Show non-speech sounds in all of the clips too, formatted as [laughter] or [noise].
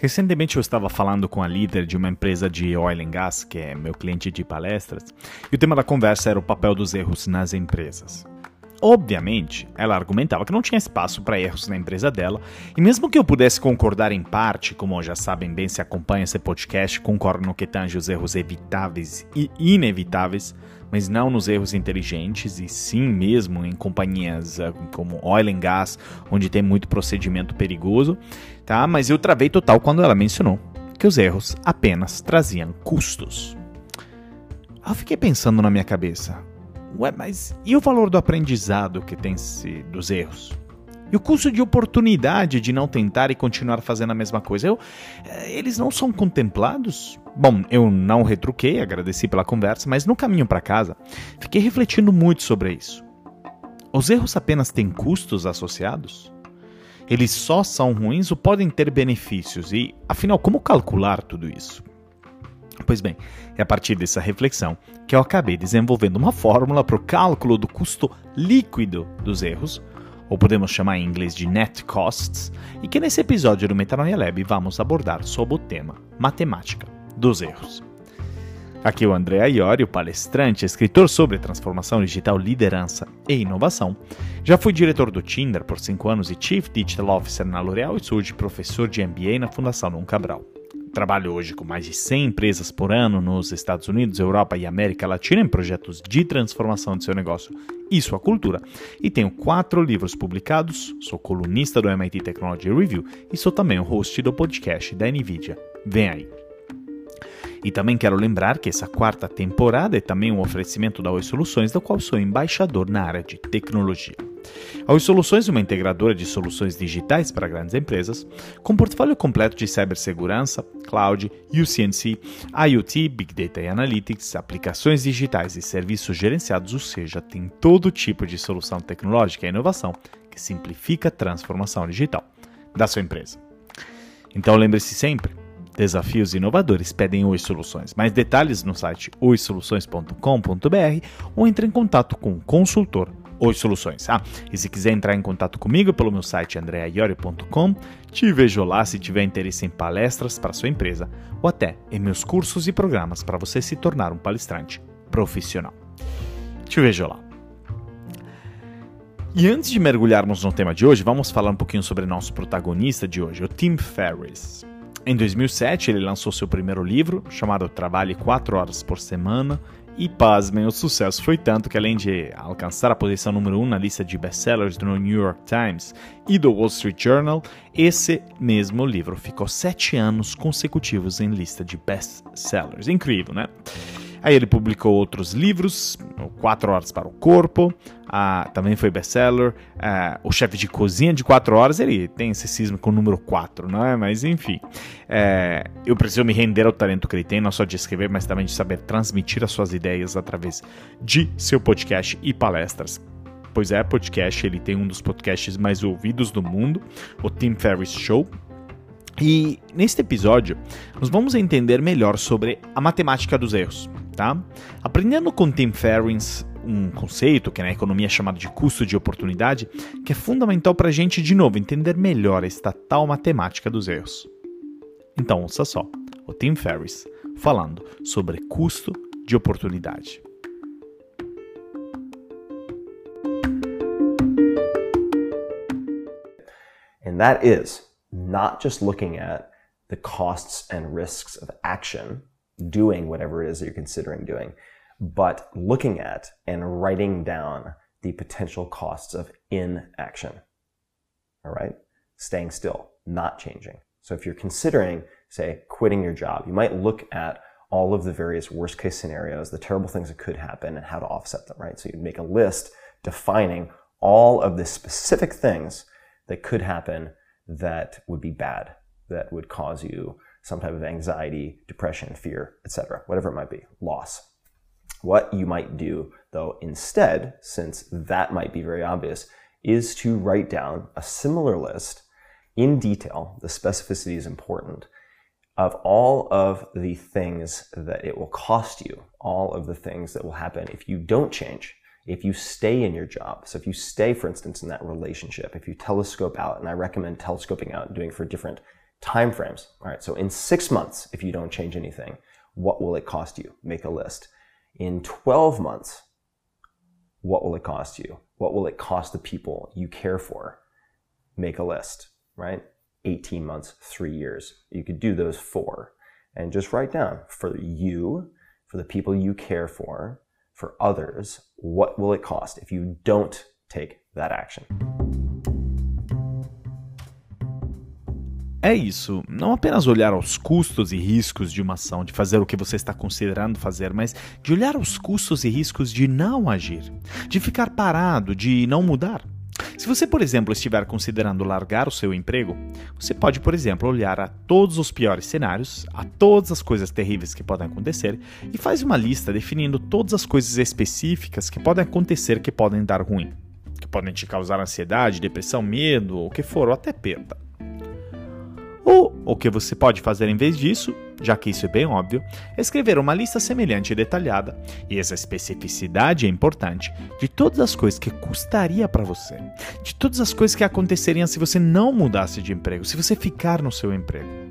Recentemente eu estava falando com a líder de uma empresa de oil and gas, que é meu cliente de palestras, e o tema da conversa era o papel dos erros nas empresas. Obviamente, ela argumentava que não tinha espaço para erros na empresa dela, e mesmo que eu pudesse concordar em parte, como já sabem bem se acompanham esse podcast, concordo no que tange os erros evitáveis e inevitáveis, mas não nos erros inteligentes, e sim mesmo em companhias uh, como oil and gas, onde tem muito procedimento perigoso, tá? Mas eu travei total quando ela mencionou que os erros apenas traziam custos. Eu fiquei pensando na minha cabeça, ué, mas e o valor do aprendizado que tem-se dos erros? E o custo de oportunidade de não tentar e continuar fazendo a mesma coisa? Eu, eh, eles não são contemplados? Bom, eu não retruquei, agradeci pela conversa, mas no caminho para casa fiquei refletindo muito sobre isso. Os erros apenas têm custos associados? Eles só são ruins ou podem ter benefícios? E, afinal, como calcular tudo isso? Pois bem, é a partir dessa reflexão que eu acabei desenvolvendo uma fórmula para o cálculo do custo líquido dos erros, ou podemos chamar em inglês de net costs, e que nesse episódio do Metanoia Lab vamos abordar sob o tema matemática dos erros. Aqui é o André Aiori, palestrante, escritor sobre transformação digital, liderança e inovação. Já fui diretor do Tinder por 5 anos e Chief Digital Officer na L'Oréal e sou hoje professor de MBA na Fundação Dom Cabral. Trabalho hoje com mais de 100 empresas por ano nos Estados Unidos, Europa e América Latina em projetos de transformação de seu negócio e sua cultura. E tenho quatro livros publicados, sou colunista do MIT Technology Review e sou também o host do podcast da NVIDIA. Vem aí! E também quero lembrar que essa quarta temporada é também um oferecimento da Oi Soluções, da qual sou embaixador na área de tecnologia. A Oi Soluções é uma integradora de soluções digitais para grandes empresas, com portfólio completo de cibersegurança, cloud, UCNC, IoT, Big Data e Analytics, aplicações digitais e serviços gerenciados, ou seja, tem todo tipo de solução tecnológica e inovação que simplifica a transformação digital da sua empresa. Então lembre-se sempre, Desafios inovadores pedem Oi Soluções. Mais detalhes no site oisoluções.com.br ou entre em contato com o consultor Oi Soluções. Ah, e se quiser entrar em contato comigo pelo meu site andreaiori.com, te vejo lá se tiver interesse em palestras para sua empresa ou até em meus cursos e programas para você se tornar um palestrante profissional. Te vejo lá. E antes de mergulharmos no tema de hoje, vamos falar um pouquinho sobre nosso protagonista de hoje, o Tim Ferriss. Em 2007, ele lançou seu primeiro livro, chamado Trabalhe 4 Horas por Semana, e pasmem, o sucesso foi tanto que além de alcançar a posição número 1 um na lista de best-sellers do New York Times e do Wall Street Journal, esse mesmo livro ficou sete anos consecutivos em lista de best-sellers. Incrível, né? Aí ele publicou outros livros, Quatro Horas para o Corpo, também foi best-seller. O chefe de cozinha de 4 horas, ele tem esse cisma com o número 4, não é? Mas enfim, é, eu preciso me render ao talento que ele tem, não só de escrever, mas também de saber transmitir as suas ideias através de seu podcast e palestras. Pois é, podcast, ele tem um dos podcasts mais ouvidos do mundo, o Tim Ferriss Show, e neste episódio, nós vamos entender melhor sobre a matemática dos erros tá? Aprendendo com Tim Ferriss um conceito que na economia é chamado de custo de oportunidade, que é fundamental para a gente, de novo, entender melhor esta tal matemática dos erros. Então, ouça só, o Tim Ferriss falando sobre custo de oportunidade. And that is not just looking at the costs and risks of action, doing whatever it is that you're considering doing, but looking at and writing down the potential costs of inaction. All right. Staying still, not changing. So if you're considering, say, quitting your job, you might look at all of the various worst case scenarios, the terrible things that could happen and how to offset them, right? So you'd make a list defining all of the specific things that could happen that would be bad, that would cause you some type of anxiety, depression, fear, etc., whatever it might be, loss. What you might do, though, instead, since that might be very obvious, is to write down a similar list in detail. The specificity is important of all of the things that it will cost you, all of the things that will happen if you don't change, if you stay in your job. So if you stay, for instance, in that relationship, if you telescope out, and I recommend telescoping out and doing for different Time frames. All right, so in six months, if you don't change anything, what will it cost you? Make a list. In 12 months, what will it cost you? What will it cost the people you care for? Make a list, right? 18 months, three years. You could do those four and just write down for you, for the people you care for, for others, what will it cost if you don't take that action? É isso, não apenas olhar aos custos e riscos de uma ação, de fazer o que você está considerando fazer, mas de olhar os custos e riscos de não agir, de ficar parado, de não mudar. Se você, por exemplo, estiver considerando largar o seu emprego, você pode, por exemplo, olhar a todos os piores cenários, a todas as coisas terríveis que podem acontecer e faz uma lista definindo todas as coisas específicas que podem acontecer que podem dar ruim, que podem te causar ansiedade, depressão, medo, o que for, ou até perda. O que você pode fazer em vez disso, já que isso é bem óbvio, é escrever uma lista semelhante e detalhada, e essa especificidade é importante, de todas as coisas que custaria para você, de todas as coisas que aconteceriam se você não mudasse de emprego, se você ficar no seu emprego.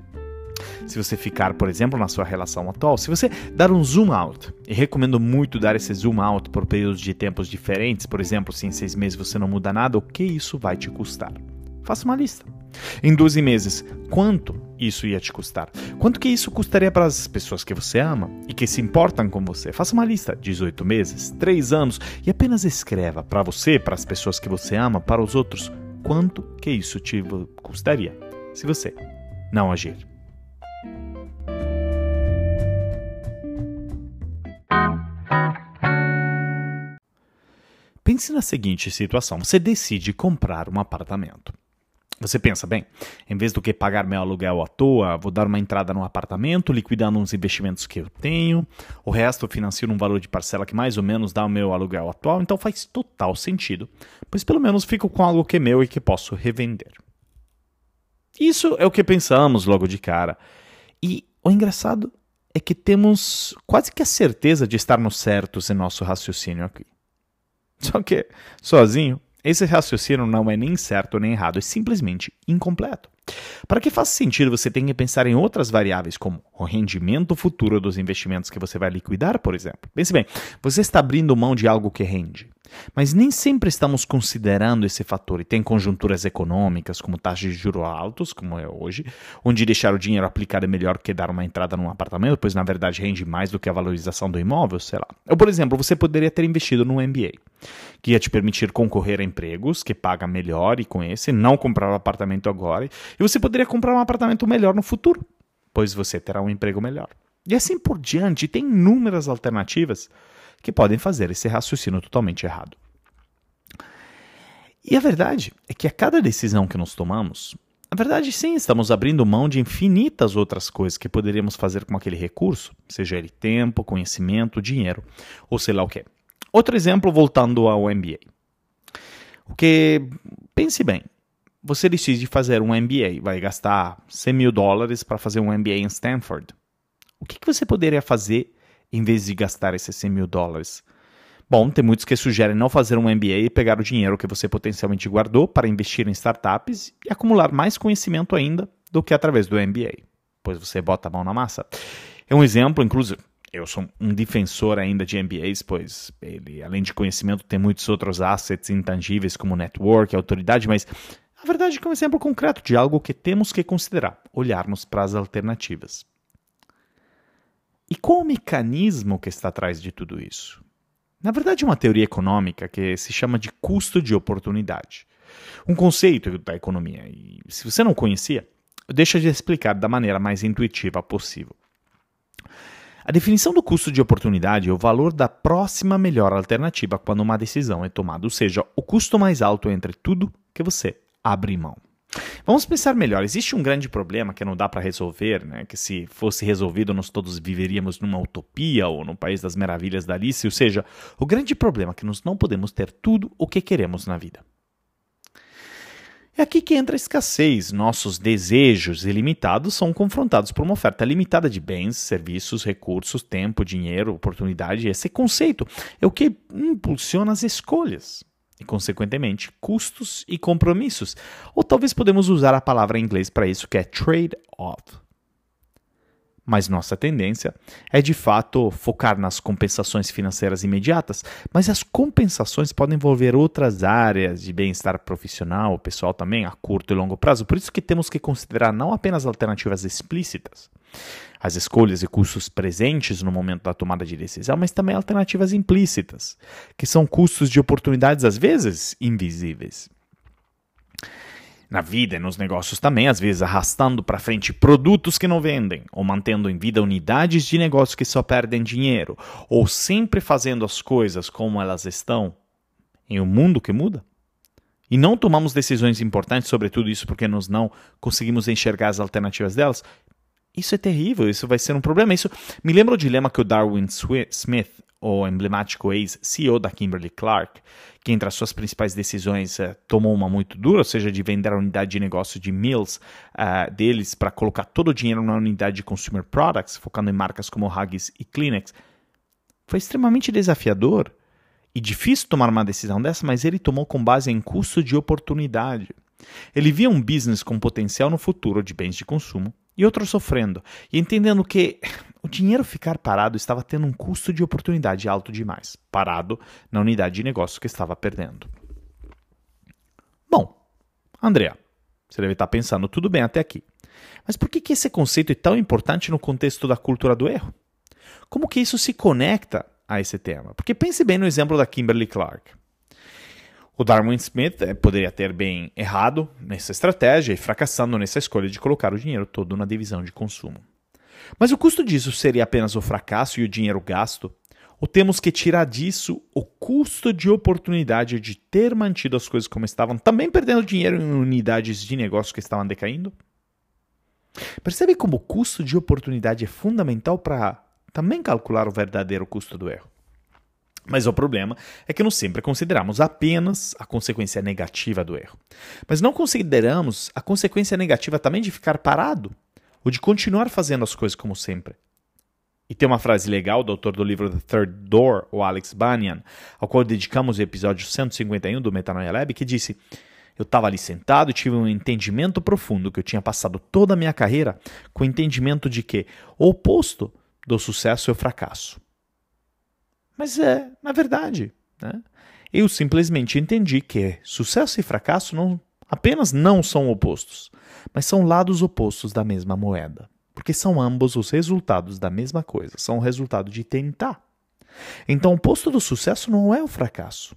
Se você ficar, por exemplo, na sua relação atual, se você dar um zoom out, e recomendo muito dar esse zoom out por períodos de tempos diferentes, por exemplo, se em seis meses você não muda nada, o que isso vai te custar? Faça uma lista. Em 12 meses, quanto isso ia te custar? Quanto que isso custaria para as pessoas que você ama e que se importam com você? Faça uma lista. 18 meses, 3 anos e apenas escreva para você, para as pessoas que você ama, para os outros, quanto que isso te custaria se você não agir. Pense na seguinte situação: você decide comprar um apartamento. Você pensa, bem, em vez do que pagar meu aluguel à toa, vou dar uma entrada no apartamento, liquidando uns investimentos que eu tenho, o resto eu financio num valor de parcela que mais ou menos dá o meu aluguel atual, então faz total sentido, pois pelo menos fico com algo que é meu e que posso revender. Isso é o que pensamos logo de cara. E o engraçado é que temos quase que a certeza de estarmos certos em nosso raciocínio aqui. Só que, sozinho, esse raciocínio não é nem certo nem errado, é simplesmente incompleto. Para que faça sentido, você tem que pensar em outras variáveis, como o rendimento futuro dos investimentos que você vai liquidar, por exemplo. Pense bem, você está abrindo mão de algo que rende. Mas nem sempre estamos considerando esse fator e tem conjunturas econômicas, como taxas de juros altos, como é hoje, onde deixar o dinheiro aplicado é melhor que dar uma entrada num apartamento, pois na verdade rende mais do que a valorização do imóvel, sei lá. Ou, por exemplo, você poderia ter investido no MBA, que ia te permitir concorrer a empregos, que paga melhor e com esse, não comprar um apartamento agora, e você poderia comprar um apartamento melhor no futuro, pois você terá um emprego melhor. E assim por diante, tem inúmeras alternativas que podem fazer esse raciocínio totalmente errado. E a verdade é que a cada decisão que nós tomamos, a verdade sim, estamos abrindo mão de infinitas outras coisas que poderíamos fazer com aquele recurso, seja ele tempo, conhecimento, dinheiro, ou sei lá o que. Outro exemplo voltando ao MBA. O que, pense bem, você decide fazer um MBA, vai gastar 100 mil dólares para fazer um MBA em Stanford. O que, que você poderia fazer em vez de gastar esses 100 mil dólares? Bom, tem muitos que sugerem não fazer um MBA e pegar o dinheiro que você potencialmente guardou para investir em startups e acumular mais conhecimento ainda do que através do MBA, pois você bota a mão na massa. É um exemplo, inclusive, eu sou um defensor ainda de MBAs, pois ele, além de conhecimento, tem muitos outros assets intangíveis como network, autoridade, mas a verdade é que é um exemplo concreto de algo que temos que considerar, olharmos para as alternativas. E qual o mecanismo que está atrás de tudo isso? Na verdade, é uma teoria econômica que se chama de custo de oportunidade. Um conceito da economia. E se você não conhecia, deixa de explicar da maneira mais intuitiva possível. A definição do custo de oportunidade é o valor da próxima melhor alternativa quando uma decisão é tomada, ou seja, o custo mais alto entre tudo que você abre mão. Vamos pensar melhor. Existe um grande problema que não dá para resolver, né? Que se fosse resolvido nós todos viveríamos numa utopia ou num país das maravilhas da Alice. Ou seja, o grande problema é que nós não podemos ter tudo o que queremos na vida. É aqui que entra a escassez. Nossos desejos ilimitados são confrontados por uma oferta limitada de bens, serviços, recursos, tempo, dinheiro, oportunidade. Esse conceito é o que impulsiona as escolhas. E, consequentemente, custos e compromissos. Ou talvez podemos usar a palavra em inglês para isso, que é trade-off. Mas nossa tendência é de fato focar nas compensações financeiras imediatas, mas as compensações podem envolver outras áreas de bem-estar profissional, pessoal também, a curto e longo prazo. Por isso que temos que considerar não apenas alternativas explícitas, as escolhas e custos presentes no momento da tomada de decisão, mas também alternativas implícitas, que são custos de oportunidades às vezes invisíveis na vida e nos negócios também, às vezes arrastando para frente produtos que não vendem, ou mantendo em vida unidades de negócio que só perdem dinheiro, ou sempre fazendo as coisas como elas estão em um mundo que muda? E não tomamos decisões importantes sobre tudo isso porque nós não conseguimos enxergar as alternativas delas? Isso é terrível, isso vai ser um problema. Isso me lembra o dilema que o Darwin Smith o emblemático ex-CEO da Kimberly Clark, que entre as suas principais decisões uh, tomou uma muito dura, ou seja, de vender a unidade de negócio de Mills uh, deles para colocar todo o dinheiro na unidade de Consumer Products, focando em marcas como Huggies e Kleenex. Foi extremamente desafiador e difícil tomar uma decisão dessa, mas ele tomou com base em custo de oportunidade. Ele via um business com potencial no futuro de bens de consumo e outro sofrendo, e entendendo que [laughs] o dinheiro ficar parado estava tendo um custo de oportunidade alto demais, parado na unidade de negócio que estava perdendo. Bom, Andrea, você deve estar pensando tudo bem até aqui. Mas por que, que esse conceito é tão importante no contexto da cultura do erro? Como que isso se conecta a esse tema? Porque pense bem no exemplo da Kimberly Clark. O Darwin Smith eh, poderia ter bem errado nessa estratégia e fracassando nessa escolha de colocar o dinheiro todo na divisão de consumo. Mas o custo disso seria apenas o fracasso e o dinheiro gasto? Ou temos que tirar disso o custo de oportunidade de ter mantido as coisas como estavam, também perdendo dinheiro em unidades de negócio que estavam decaindo? Percebe como o custo de oportunidade é fundamental para também calcular o verdadeiro custo do erro? Mas o problema é que não sempre consideramos apenas a consequência negativa do erro. Mas não consideramos a consequência negativa também de ficar parado, ou de continuar fazendo as coisas como sempre. E tem uma frase legal do autor do livro The Third Door, o Alex Banyan, ao qual dedicamos o episódio 151 do Metanoia Lab, que disse: Eu estava ali sentado e tive um entendimento profundo que eu tinha passado toda a minha carreira com o entendimento de que o oposto do sucesso é o fracasso. Mas é, na verdade, né? eu simplesmente entendi que sucesso e fracasso não apenas não são opostos, mas são lados opostos da mesma moeda, porque são ambos os resultados da mesma coisa, são o resultado de tentar. Então, o oposto do sucesso não é o fracasso,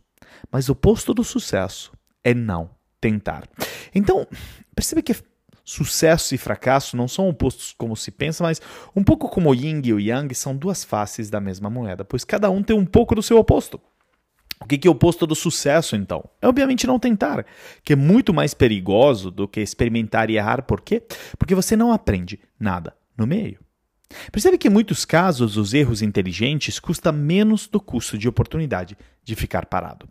mas o oposto do sucesso é não tentar. Então, percebe que Sucesso e fracasso não são opostos como se pensa, mas um pouco como o yin e o yang são duas faces da mesma moeda, pois cada um tem um pouco do seu oposto. O que é o oposto do sucesso, então? É obviamente não tentar, que é muito mais perigoso do que experimentar e errar. Por quê? Porque você não aprende nada no meio. Percebe que em muitos casos os erros inteligentes custam menos do custo de oportunidade de ficar parado.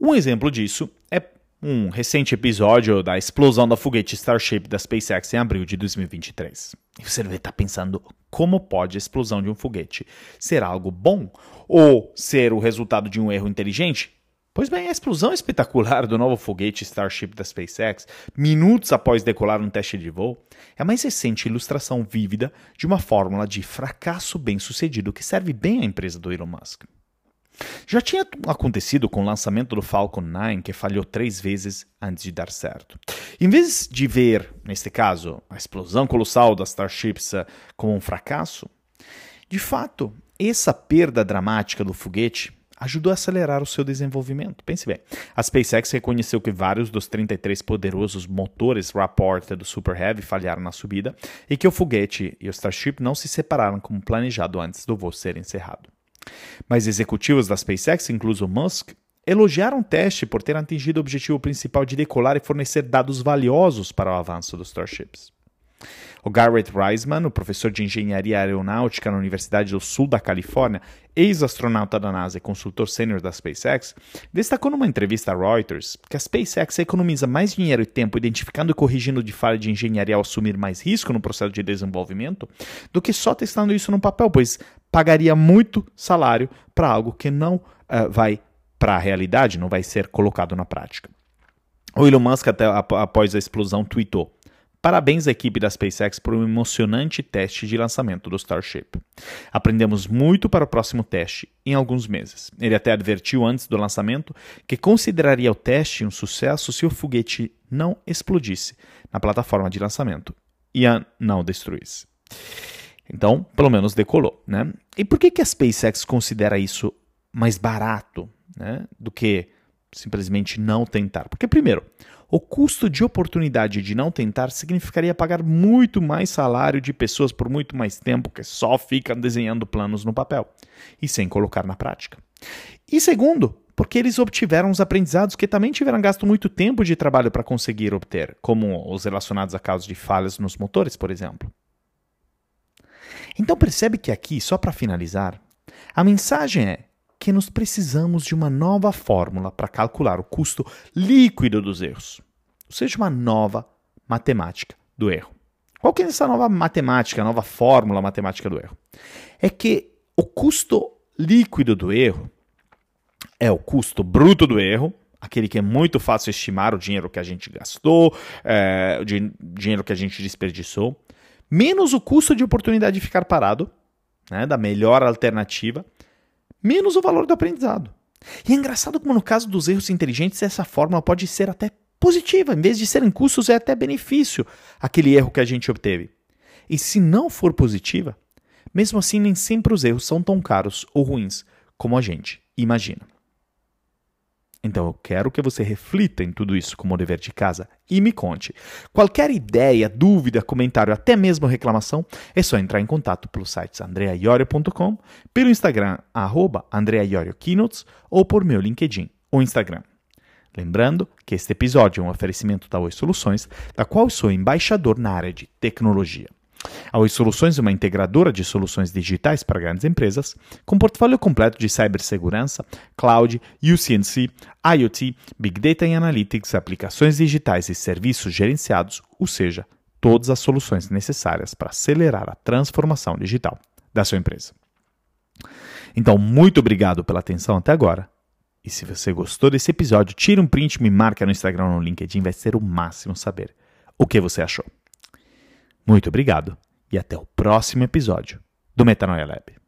Um exemplo disso é um recente episódio da explosão da foguete Starship da SpaceX em abril de 2023. E você deve estar pensando como pode a explosão de um foguete ser algo bom ou ser o resultado de um erro inteligente? Pois bem, a explosão espetacular do novo foguete Starship da SpaceX, minutos após decolar um teste de voo, é a mais recente ilustração vívida de uma fórmula de fracasso bem-sucedido que serve bem à empresa do Elon Musk. Já tinha acontecido com o lançamento do Falcon 9, que falhou três vezes antes de dar certo. Em vez de ver, neste caso, a explosão colossal das Starships eh, como um fracasso, de fato, essa perda dramática do foguete ajudou a acelerar o seu desenvolvimento. Pense bem, a SpaceX reconheceu que vários dos 33 poderosos motores Rapport do Super Heavy falharam na subida e que o foguete e o Starship não se separaram como planejado antes do voo ser encerrado. Mas executivos da SpaceX, incluso Musk, elogiaram o teste por ter atingido o objetivo principal de decolar e fornecer dados valiosos para o avanço dos Starships. O Garrett Reisman, o professor de engenharia aeronáutica na Universidade do Sul da Califórnia, ex-astronauta da NASA e consultor sênior da SpaceX, destacou numa entrevista a Reuters que a SpaceX economiza mais dinheiro e tempo identificando e corrigindo de falha de engenharia ao assumir mais risco no processo de desenvolvimento do que só testando isso no papel, pois pagaria muito salário para algo que não uh, vai para a realidade, não vai ser colocado na prática. O Elon Musk, até após a explosão, tweetou: Parabéns à equipe da SpaceX por um emocionante teste de lançamento do Starship. Aprendemos muito para o próximo teste em alguns meses. Ele até advertiu antes do lançamento que consideraria o teste um sucesso se o foguete não explodisse na plataforma de lançamento e a não destruísse. Então, pelo menos decolou, né? E por que, que a SpaceX considera isso mais barato né, do que simplesmente não tentar? Porque, primeiro, o custo de oportunidade de não tentar significaria pagar muito mais salário de pessoas por muito mais tempo que só ficam desenhando planos no papel e sem colocar na prática. E segundo, porque eles obtiveram os aprendizados que também tiveram gasto muito tempo de trabalho para conseguir obter, como os relacionados a casos de falhas nos motores, por exemplo. Então percebe que aqui, só para finalizar, a mensagem é que nós precisamos de uma nova fórmula para calcular o custo líquido dos erros, ou seja, uma nova matemática do erro. Qual que é essa nova matemática, nova fórmula matemática do erro? É que o custo líquido do erro é o custo bruto do erro, aquele que é muito fácil estimar o dinheiro que a gente gastou, é, o dinheiro que a gente desperdiçou, menos o custo de oportunidade de ficar parado, né, da melhor alternativa, menos o valor do aprendizado. E é engraçado como no caso dos erros inteligentes, essa fórmula pode ser até positiva, em vez de serem custos, é até benefício aquele erro que a gente obteve. E se não for positiva, mesmo assim nem sempre os erros são tão caros ou ruins como a gente imagina. Então eu quero que você reflita em tudo isso como dever de casa e me conte. Qualquer ideia, dúvida, comentário, até mesmo reclamação, é só entrar em contato pelo site andreaiorio.com, pelo Instagram, arroba andreaioriokeynotes, ou por meu LinkedIn ou Instagram. Lembrando que este episódio é um oferecimento da Oi Soluções, da qual sou embaixador na área de tecnologia. A Oi Soluções é uma integradora de soluções digitais para grandes empresas, com portfólio completo de cibersegurança, cloud, UCNC, IoT, Big Data e Analytics, aplicações digitais e serviços gerenciados, ou seja, todas as soluções necessárias para acelerar a transformação digital da sua empresa. Então, muito obrigado pela atenção até agora. E se você gostou desse episódio, tira um print, me marca no Instagram ou no LinkedIn, vai ser o máximo saber o que você achou. Muito obrigado e até o próximo episódio do Metanoia Lab.